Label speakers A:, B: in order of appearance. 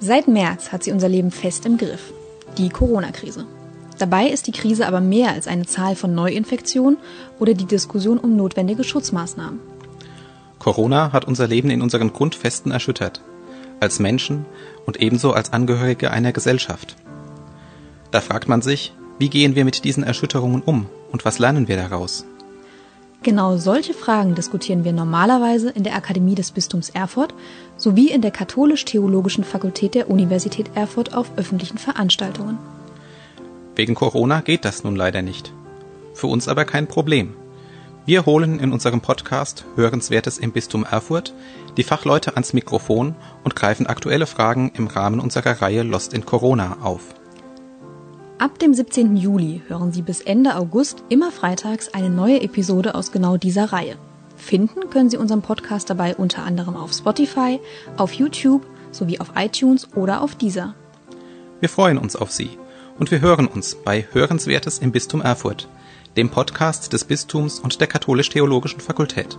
A: Seit März hat sie unser Leben fest im Griff. Die Corona-Krise. Dabei ist die Krise aber mehr als eine Zahl von Neuinfektionen oder die Diskussion um notwendige Schutzmaßnahmen.
B: Corona hat unser Leben in unseren Grundfesten erschüttert. Als Menschen und ebenso als Angehörige einer Gesellschaft. Da fragt man sich, wie gehen wir mit diesen Erschütterungen um und was lernen wir daraus?
A: Genau solche Fragen diskutieren wir normalerweise in der Akademie des Bistums Erfurt sowie in der Katholisch-Theologischen Fakultät der Universität Erfurt auf öffentlichen Veranstaltungen.
B: Wegen Corona geht das nun leider nicht. Für uns aber kein Problem. Wir holen in unserem Podcast Hörenswertes im Bistum Erfurt die Fachleute ans Mikrofon und greifen aktuelle Fragen im Rahmen unserer Reihe Lost in Corona auf.
A: Ab dem 17. Juli hören Sie bis Ende August immer freitags eine neue Episode aus genau dieser Reihe. Finden können Sie unseren Podcast dabei unter anderem auf Spotify, auf YouTube sowie auf iTunes oder auf Deezer.
B: Wir freuen uns auf Sie und wir hören uns bei Hörenswertes im Bistum Erfurt, dem Podcast des Bistums und der Katholisch-Theologischen Fakultät.